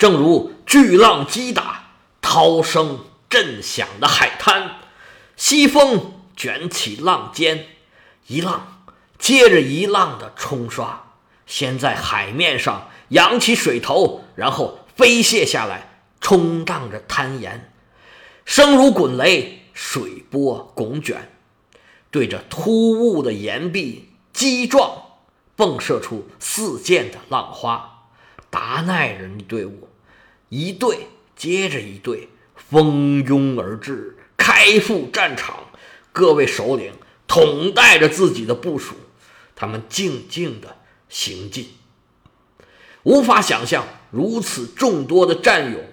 正如巨浪击打涛声震响的海滩，西风卷起浪尖，一浪接着一浪的冲刷，先在海面上扬起水头，然后飞泻下来，冲荡着滩沿，声如滚雷，水波拱卷，对着突兀的岩壁击撞，迸射出四溅的浪花。达奈人队伍。一队接着一队蜂拥而至，开赴战场。各位首领统带着自己的部属，他们静静地行进。无法想象如此众多的战友，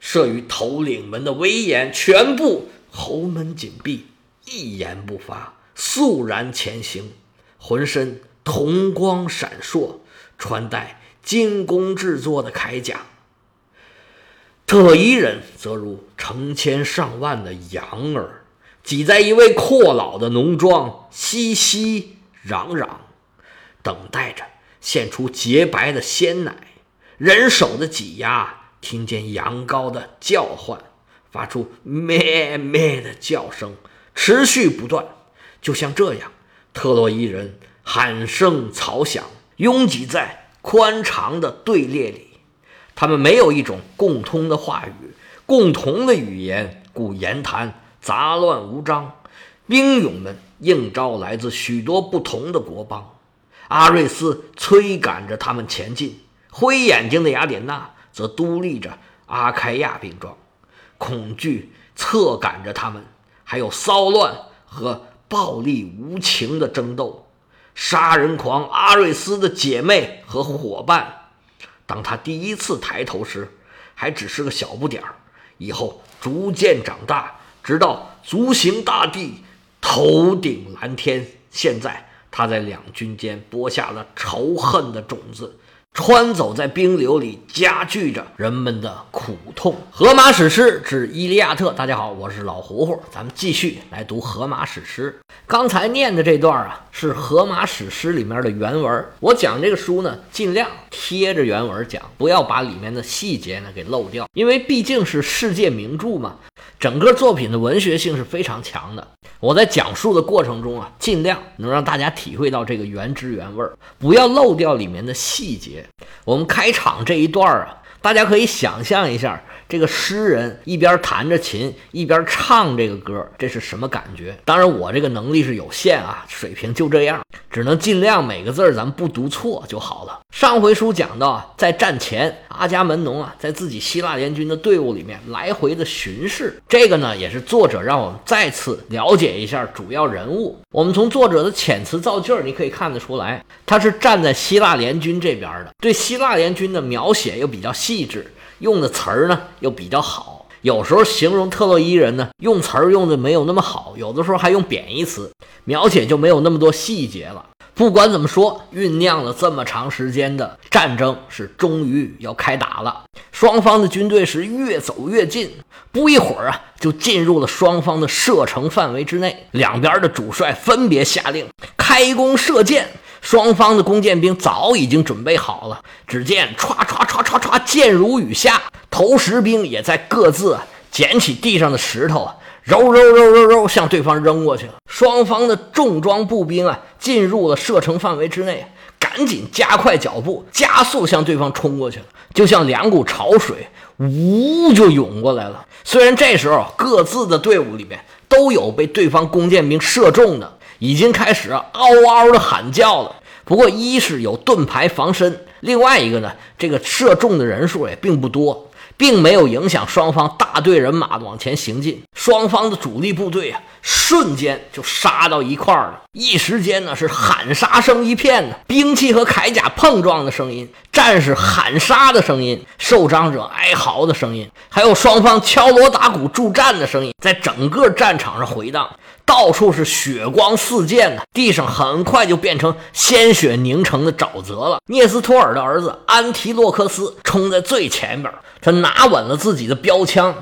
慑于头领们的威严，全部侯门紧闭，一言不发，肃然前行，浑身铜光闪烁，穿戴精工制作的铠甲。特洛伊人则如成千上万的羊儿，挤在一位阔老的农庄，熙熙攘攘，等待着献出洁白的鲜奶。人手的挤压，听见羊羔的叫唤，发出咩咩的叫声，持续不断。就像这样，特洛伊人喊声嘈响，拥挤在宽长的队列里。他们没有一种共通的话语，共同的语言，故言谈杂乱无章。兵勇们应召来自许多不同的国邦，阿瑞斯催赶着他们前进，灰眼睛的雅典娜则督立着阿开亚兵装，恐惧策赶着他们，还有骚乱和暴力无情的争斗。杀人狂阿瑞斯的姐妹和伙伴。当他第一次抬头时，还只是个小不点儿，以后逐渐长大，直到足行大地，头顶蓝天。现在他在两军间播下了仇恨的种子。穿走在冰流里，加剧着人们的苦痛。《荷马史诗》之《伊利亚特》，大家好，我是老胡胡，咱们继续来读《荷马史诗》。刚才念的这段啊，是《荷马史诗》里面的原文。我讲这个书呢，尽量贴着原文讲，不要把里面的细节呢给漏掉，因为毕竟是世界名著嘛。整个作品的文学性是非常强的。我在讲述的过程中啊，尽量能让大家体会到这个原汁原味儿，不要漏掉里面的细节。我们开场这一段啊，大家可以想象一下。这个诗人一边弹着琴，一边唱这个歌，这是什么感觉？当然，我这个能力是有限啊，水平就这样，只能尽量每个字儿咱不读错就好了。上回书讲到，在战前，阿伽门农啊，在自己希腊联军的队伍里面来回的巡视，这个呢，也是作者让我们再次了解一下主要人物。我们从作者的遣词造句儿，你可以看得出来，他是站在希腊联军这边的，对希腊联军的描写又比较细致。用的词儿呢又比较好，有时候形容特洛伊人呢用词儿用的没有那么好，有的时候还用贬义词，描写就没有那么多细节了。不管怎么说，酝酿了这么长时间的战争是终于要开打了。双方的军队是越走越近，不一会儿啊就进入了双方的射程范围之内。两边的主帅分别下令开弓射箭。双方的弓箭兵早已经准备好了，只见唰唰唰唰唰，箭如雨下。投石兵也在各自捡起地上的石头，揉揉揉揉揉，向对方扔过去了。双方的重装步兵啊，进入了射程范围之内，赶紧加快脚步，加速向对方冲过去了，就像两股潮水，呜就涌过来了。虽然这时候各自的队伍里面都有被对方弓箭兵射中的。已经开始嗷嗷的喊叫了。不过，一是有盾牌防身，另外一个呢，这个射中的人数也并不多，并没有影响双方大队人马往前行进。双方的主力部队啊，瞬间就杀到一块儿了。一时间呢，是喊杀声一片呢，兵器和铠甲碰撞的声音，战士喊杀的声音，受伤者哀嚎的声音，还有双方敲锣打鼓助战的声音，在整个战场上回荡。到处是血光四溅的，地上很快就变成鲜血凝成的沼泽了。涅斯托尔的儿子安提洛克斯冲在最前边，他拿稳了自己的标枪，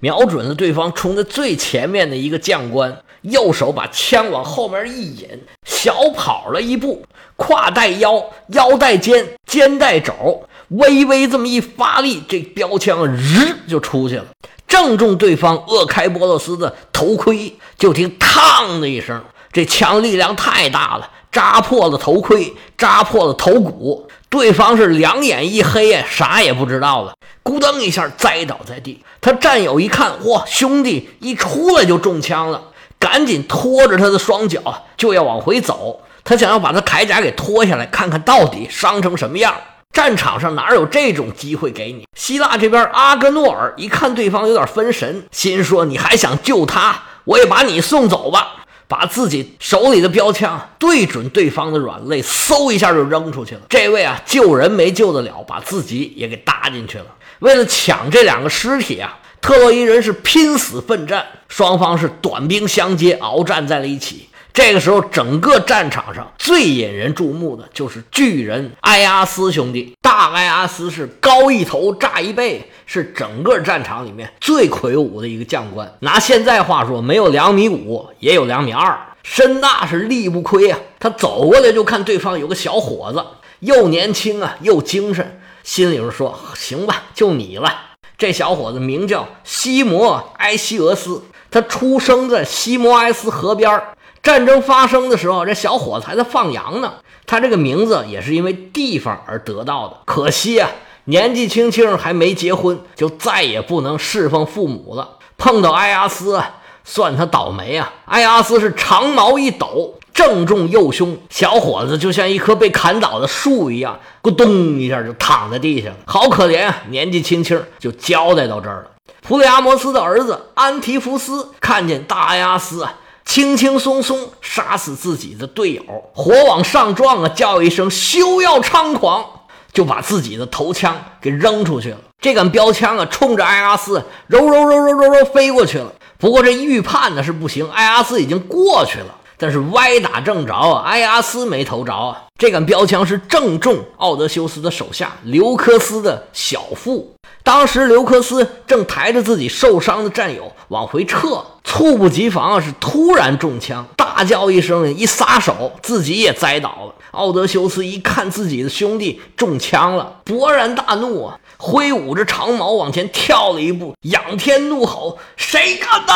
瞄准了对方冲在最前面的一个将官，右手把枪往后面一引，小跑了一步，胯带腰，腰带肩，肩带肘，微微这么一发力，这标枪日就出去了，正中对方厄开波罗斯的头盔。就听“嘡”的一声，这枪力量太大了，扎破了头盔，扎破了头骨。对方是两眼一黑呀，啥也不知道了，咕噔一下栽倒在地。他战友一看，哇，兄弟一出来就中枪了，赶紧拖着他的双脚就要往回走。他想要把他铠甲给脱下来，看看到底伤成什么样。战场上哪有这种机会给你？希腊这边，阿格诺尔一看对方有点分神，心说：“你还想救他？我也把你送走吧。”把自己手里的标枪对准对方的软肋，嗖一下就扔出去了。这位啊，救人没救得了，把自己也给搭进去了。为了抢这两个尸体啊，特洛伊人是拼死奋战，双方是短兵相接，鏖战在了一起。这个时候，整个战场上最引人注目的就是巨人埃阿斯兄弟。大埃阿斯是高一头、炸一背，是整个战场里面最魁梧的一个将官。拿现在话说，没有两米五，也有两米二，身大是力不亏啊。他走过来就看对方有个小伙子，又年轻啊，又精神，心里边说：“行吧，就你了。”这小伙子名叫西摩埃西俄斯，他出生在西摩埃斯河边。战争发生的时候，这小伙子还在放羊呢。他这个名字也是因为地方而得到的。可惜啊，年纪轻轻还没结婚，就再也不能侍奉父母了。碰到埃阿斯，算他倒霉啊！埃阿斯是长矛一抖，正中右胸，小伙子就像一棵被砍倒的树一样，咕咚一下就躺在地上了。好可怜啊！年纪轻轻就交代到这儿了。普里阿摩斯的儿子安提福斯看见大阿斯啊。轻轻松松杀死自己的队友，火往上撞啊！叫一声“休要猖狂”，就把自己的头枪给扔出去了。这杆标枪啊，冲着埃阿斯揉揉揉揉揉揉飞过去了。不过这预判呢是不行，埃阿斯已经过去了，但是歪打正着啊，埃阿斯没投着啊。这杆标枪是正中奥德修斯的手下刘科斯的小腹。当时刘科斯正抬着自己受伤的战友往回撤，猝不及防是突然中枪，大叫一声，一撒手，自己也栽倒了。奥德修斯一看自己的兄弟中枪了，勃然大怒啊，挥舞着长矛往前跳了一步，仰天怒吼：“谁干的？”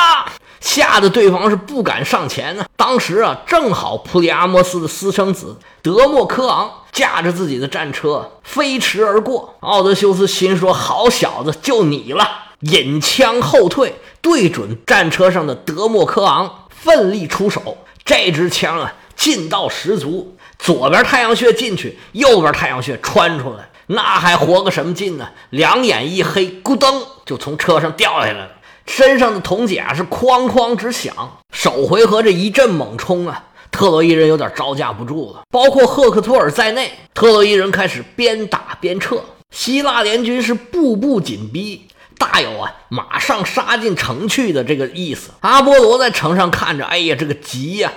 吓得对方是不敢上前呢。当时啊，正好普里阿摩斯的私生子德莫科昂驾着自己的战车飞驰而过。奥德修斯心说：“好小子，就你了！”引枪后退，对准战车上的德莫科昂，奋力出手。这支枪啊，劲道十足，左边太阳穴进去，右边太阳穴穿出来，那还活个什么劲呢？两眼一黑，咕噔就从车上掉下来了。身上的铜甲是哐哐直响，首回合这一阵猛冲啊，特洛伊人有点招架不住了。包括赫克托尔在内，特洛伊人开始边打边撤，希腊联军是步步紧逼，大有啊马上杀进城去的这个意思。阿波罗在城上看着，哎呀，这个急呀，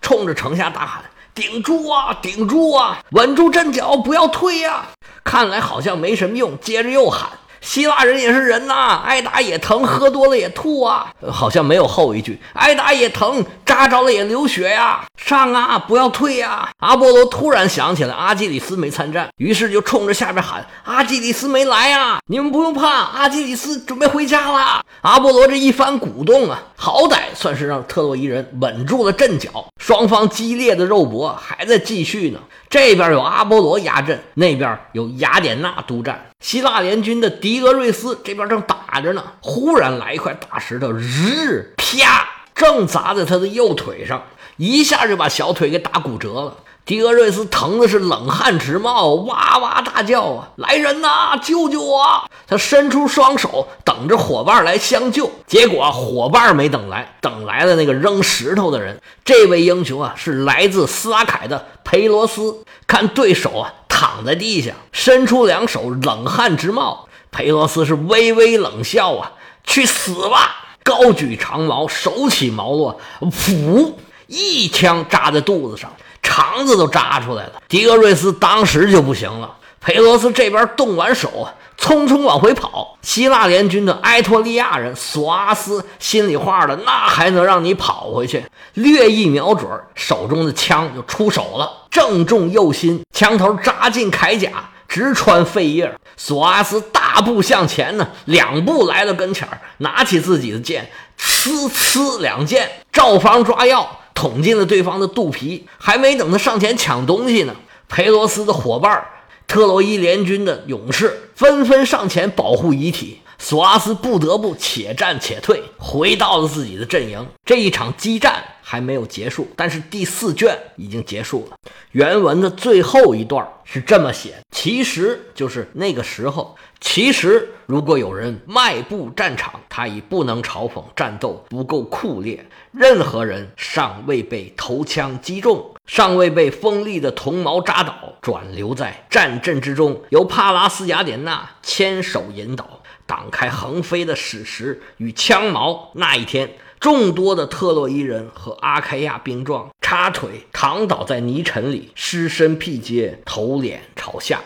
冲着城下大喊：“顶住啊，顶住啊，稳住阵脚，不要退呀！”看来好像没什么用，接着又喊。希腊人也是人呐，挨打也疼，喝多了也吐啊，好像没有后一句。挨打也疼，扎着了也流血呀，上啊，不要退呀！阿波罗突然想起来阿基里斯没参战，于是就冲着下边喊：“阿基里斯没来呀，你们不用怕，阿基里斯准备回家了。”阿波罗这一番鼓动啊，好歹算是让特洛伊人稳住了阵脚。双方激烈的肉搏还在继续呢。这边有阿波罗压阵，那边有雅典娜督战。希腊联军的狄俄瑞斯这边正打着呢，忽然来一块大石头，日啪，正砸在他的右腿上，一下就把小腿给打骨折了。迪俄瑞斯疼的是冷汗直冒，哇哇大叫啊！来人呐，救救我！他伸出双手等着伙伴来相救，结果伙伴没等来，等来了那个扔石头的人。这位英雄啊，是来自斯拉凯的裴罗斯。看对手啊，躺在地下，伸出两手，冷汗直冒。裴罗斯是微微冷笑啊，去死吧！高举长矛，手起矛落，噗，一枪扎在肚子上。肠子都扎出来了，迪俄瑞斯当时就不行了。佩罗斯这边动完手，匆匆往回跑。希腊联军的埃托利亚人索阿斯心里话的，那还能让你跑回去？略一瞄准，手中的枪就出手了，正中右心，枪头扎进铠甲，直穿肺叶。索阿斯大步向前呢，两步来到跟前，拿起自己的剑，呲呲两剑，照方抓药，捅进了对方的肚皮。还没等他上前抢东西呢，裴罗斯的伙伴特洛伊联军的勇士纷纷上前保护遗体。索阿斯不得不且战且退，回到了自己的阵营。这一场激战还没有结束，但是第四卷已经结束了。原文的最后一段是这么写：其实就是那个时候，其实如果有人迈步战场，他已不能嘲讽战斗不够酷烈。任何人尚未被头枪击中，尚未被锋利的铜矛扎倒，转留在战阵之中，由帕拉斯雅典娜牵手引导。挡开横飞的矢石与枪矛。那一天，众多的特洛伊人和阿开亚兵壮插腿躺倒在泥尘里，尸身披揭，头脸朝下。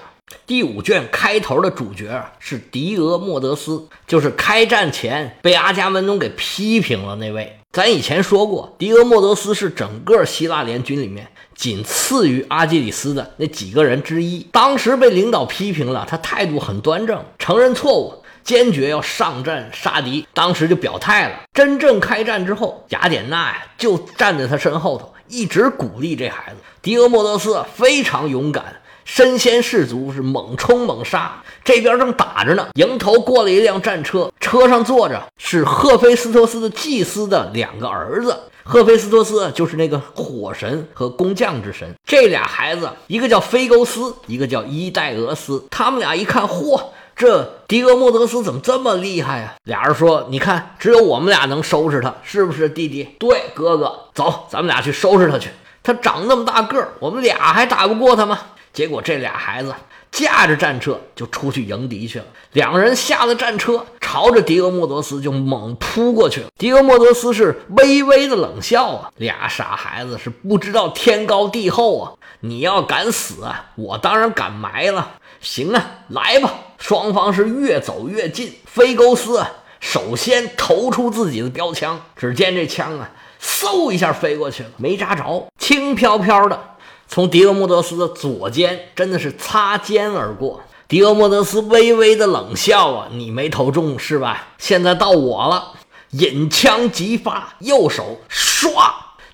第五卷开头的主角是狄俄莫德斯，就是开战前被阿伽门农给批评了那位。咱以前说过，狄俄莫德斯是整个希腊联军里面仅次于阿基里斯的那几个人之一。当时被领导批评了，他态度很端正，承认错误。坚决要上阵杀敌，当时就表态了。真正开战之后，雅典娜呀就站在他身后头，一直鼓励这孩子。狄俄莫德斯非常勇敢，身先士卒，是猛冲猛杀。这边正打着呢，迎头过了一辆战车，车上坐着是赫菲斯托斯的祭司的两个儿子。赫菲斯托斯就是那个火神和工匠之神。这俩孩子，一个叫菲勾斯，一个叫伊代俄斯。他们俩一看，嚯！这狄俄莫德斯怎么这么厉害呀？俩人说：“你看，只有我们俩能收拾他，是不是，弟弟？”对，哥哥，走，咱们俩去收拾他去。他长那么大个儿，我们俩还打不过他吗？结果这俩孩子驾着战车就出去迎敌去了。两人下了战车，朝着狄俄莫德斯就猛扑过去了。狄俄莫德斯是微微的冷笑啊，俩傻孩子是不知道天高地厚啊！你要敢死啊，我当然敢埋了。行啊，来吧。双方是越走越近，菲勾斯首先投出自己的标枪，只见这枪啊，嗖一下飞过去了，没扎着，轻飘飘的从狄俄莫德斯的左肩，真的是擦肩而过。狄俄莫德斯微微的冷笑啊，你没投中是吧？现在到我了，引枪即发，右手唰。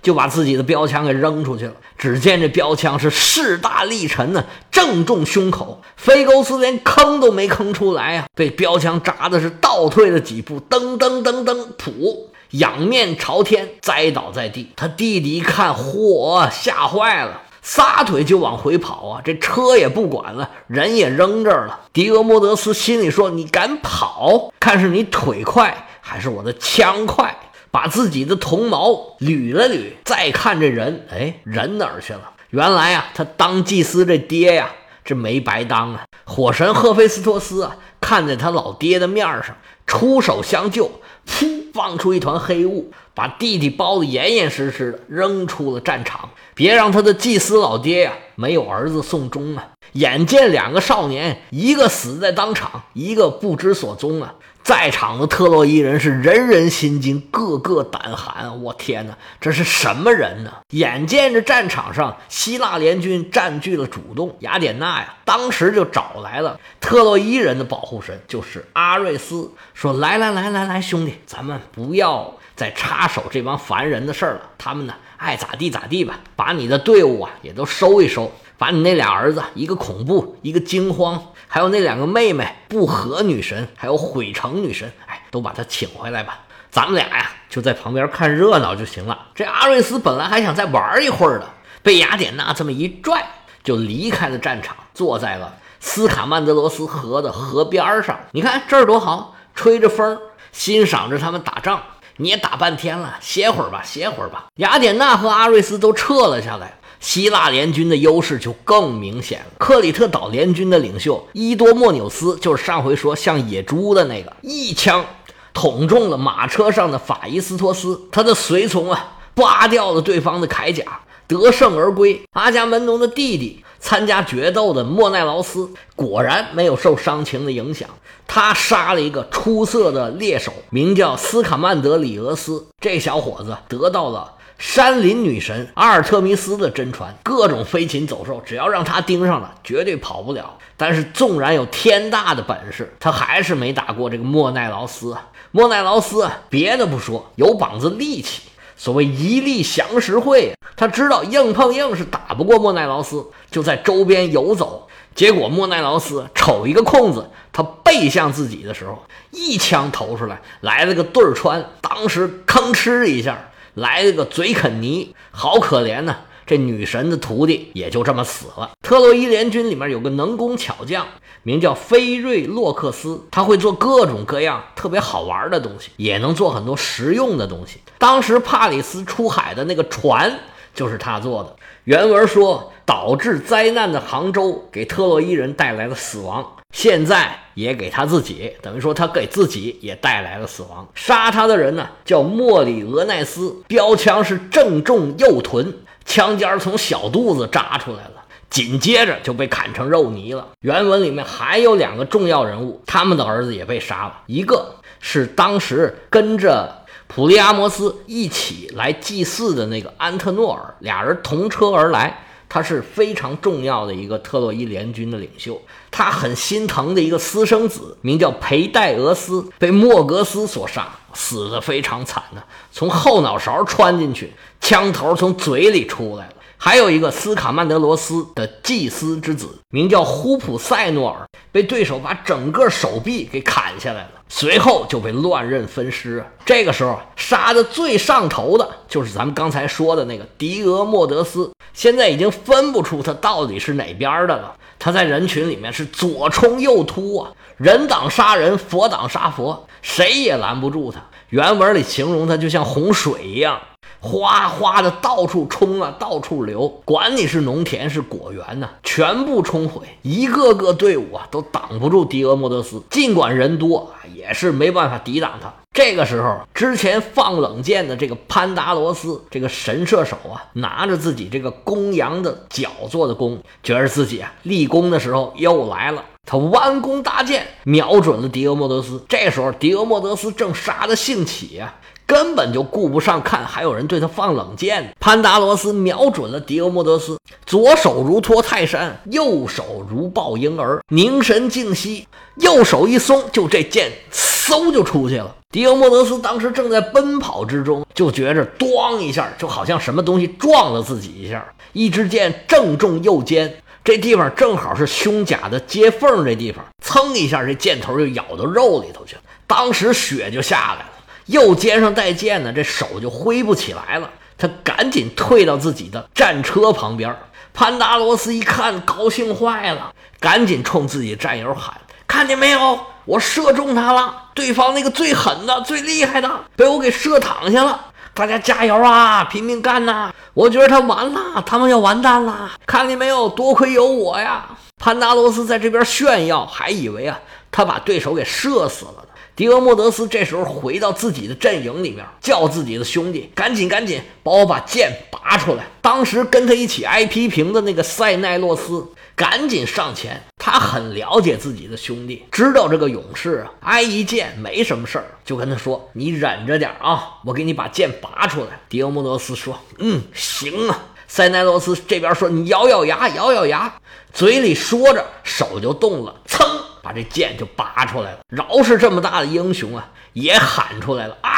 就把自己的标枪给扔出去了。只见这标枪是势大力沉呢，正中胸口。菲勾斯连吭都没吭出来呀，被标枪扎的是倒退了几步，噔噔噔噔，噗，仰面朝天栽倒在地。他弟弟一看，嚯，吓坏了，撒腿就往回跑啊！这车也不管了，人也扔这儿了。狄俄莫德斯心里说：“你敢跑，看是你腿快还是我的枪快？”把自己的铜矛捋了捋，再看这人，哎，人哪儿去了？原来啊，他当祭司这爹呀，这没白当啊！火神赫菲斯托斯啊，看在他老爹的面上，出手相救，噗，放出一团黑雾，把弟弟包得严严实实的，扔出了战场。别让他的祭司老爹呀，没有儿子送终啊！眼见两个少年，一个死在当场，一个不知所踪啊！在场的特洛伊人是人人心惊，个个胆寒。我天哪，这是什么人呢？眼见着战场上希腊联军占据了主动，雅典娜呀，当时就找来了特洛伊人的保护神，就是阿瑞斯，说：“来来来来来，兄弟，咱们不要再插手这帮凡人的事儿了。他们呢，爱咋地咋地吧。把你的队伍啊，也都收一收。把你那俩儿子，一个恐怖，一个惊慌。”还有那两个妹妹，不和女神，还有毁城女神，哎，都把她请回来吧。咱们俩呀，就在旁边看热闹就行了。这阿瑞斯本来还想再玩一会儿的，被雅典娜这么一拽，就离开了战场，坐在了斯卡曼德罗斯河的河边上。你看这儿多好，吹着风，欣赏着他们打仗。你也打半天了，歇会儿吧，歇会儿吧。雅典娜和阿瑞斯都撤了下来。希腊联军的优势就更明显了。克里特岛联军的领袖伊多莫纽斯，就是上回说像野猪的那个，一枪捅中了马车上的法伊斯托斯，他的随从啊，扒掉了对方的铠甲，得胜而归。阿伽门农的弟弟参加决斗的莫奈劳斯，果然没有受伤情的影响，他杀了一个出色的猎手，名叫斯卡曼德里俄斯。这小伙子得到了。山林女神阿尔特弥斯的真传，各种飞禽走兽，只要让他盯上了，绝对跑不了。但是纵然有天大的本事，他还是没打过这个莫奈劳斯。莫奈劳斯别的不说，有膀子力气，所谓一力降十会。他知道硬碰硬是打不过莫奈劳斯，就在周边游走。结果莫奈劳斯瞅一个空子，他背向自己的时候，一枪投出来，来了个对穿，当时吭哧一下。来了个嘴啃泥，好可怜呐！这女神的徒弟也就这么死了。特洛伊联军里面有个能工巧匠，名叫菲瑞洛克斯，他会做各种各样特别好玩的东西，也能做很多实用的东西。当时帕里斯出海的那个船就是他做的。原文说，导致灾难的杭州给特洛伊人带来了死亡。现在也给他自己，等于说他给自己也带来了死亡。杀他的人呢，叫莫里俄奈斯，标枪是正中右臀，枪尖从小肚子扎出来了，紧接着就被砍成肉泥了。原文里面还有两个重要人物，他们的儿子也被杀了，一个是当时跟着普利阿摩斯一起来祭祀的那个安特诺尔，俩人同车而来。他是非常重要的一个特洛伊联军的领袖，他很心疼的一个私生子，名叫裴戴俄斯，被莫格斯所杀，死的非常惨呐，从后脑勺穿进去，枪头从嘴里出来了。还有一个斯卡曼德罗斯的祭司之子，名叫呼普塞诺尔，被对手把整个手臂给砍下来了。随后就被乱刃分尸。这个时候杀的最上头的就是咱们刚才说的那个迪俄莫德斯，现在已经分不出他到底是哪边的了。他在人群里面是左冲右突啊，人挡杀人，佛挡杀佛，谁也拦不住他。原文里形容他就像洪水一样。哗哗的到处冲啊，到处流，管你是农田是果园呢，全部冲毁，一个个队伍啊都挡不住迪俄莫德斯。尽管人多，也是没办法抵挡他。这个时候，之前放冷箭的这个潘达罗斯，这个神射手啊，拿着自己这个公羊的角做的弓，觉得自己啊立功的时候又来了。他弯弓搭箭，瞄准了迪俄莫德斯。这时候，迪俄莫德斯正杀得兴起啊。根本就顾不上看，还有人对他放冷箭。潘达罗斯瞄准了迪欧莫德斯，左手如托泰山，右手如抱婴儿，凝神静息，右手一松，就这箭嗖就出去了。迪欧莫德斯当时正在奔跑之中，就觉着咣一下，就好像什么东西撞了自己一下，一支箭正中右肩，这地方正好是胸甲的接缝，这地方噌一下，这箭头就咬到肉里头去了，当时血就下来了。右肩上带剑呢，这手就挥不起来了。他赶紧退到自己的战车旁边。潘达罗斯一看，高兴坏了，赶紧冲自己战友喊：“看见没有？我射中他了！对方那个最狠的、最厉害的，被我给射躺下了。大家加油啊，拼命干呐！我觉得他完了，他们要完蛋了。看见没有？多亏有我呀！”潘达罗斯在这边炫耀，还以为啊，他把对手给射死了呢。迪俄莫德斯这时候回到自己的阵营里面，叫自己的兄弟赶紧赶紧帮我把剑拔出来。当时跟他一起挨批评的那个塞奈洛斯赶紧上前，他很了解自己的兄弟，知道这个勇士啊挨一剑没什么事儿，就跟他说：“你忍着点啊，我给你把剑拔出来。”迪俄莫德斯说：“嗯，行啊。”塞奈洛斯这边说：“你咬咬牙，咬咬牙。”嘴里说着，手就动了，噌。把这剑就拔出来了，饶是这么大的英雄啊，也喊出来了啊！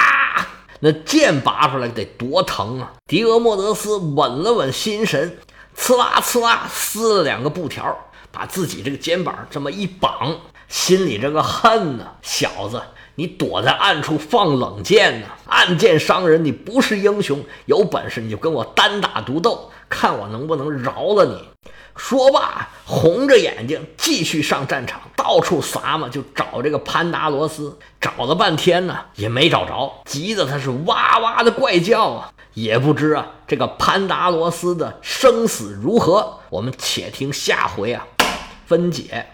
那剑拔出来得多疼啊！迪俄莫德斯稳了稳心神，呲啦呲啦撕了两个布条，把自己这个肩膀这么一绑，心里这个恨呢，小子，你躲在暗处放冷箭呢，暗箭伤人，你不是英雄，有本事你就跟我单打独斗，看我能不能饶了你。说罢，红着眼睛继续上战场，到处撒嘛，就找这个潘达罗斯。找了半天呢，也没找着，急得他是哇哇的怪叫啊！也不知啊，这个潘达罗斯的生死如何？我们且听下回啊分解。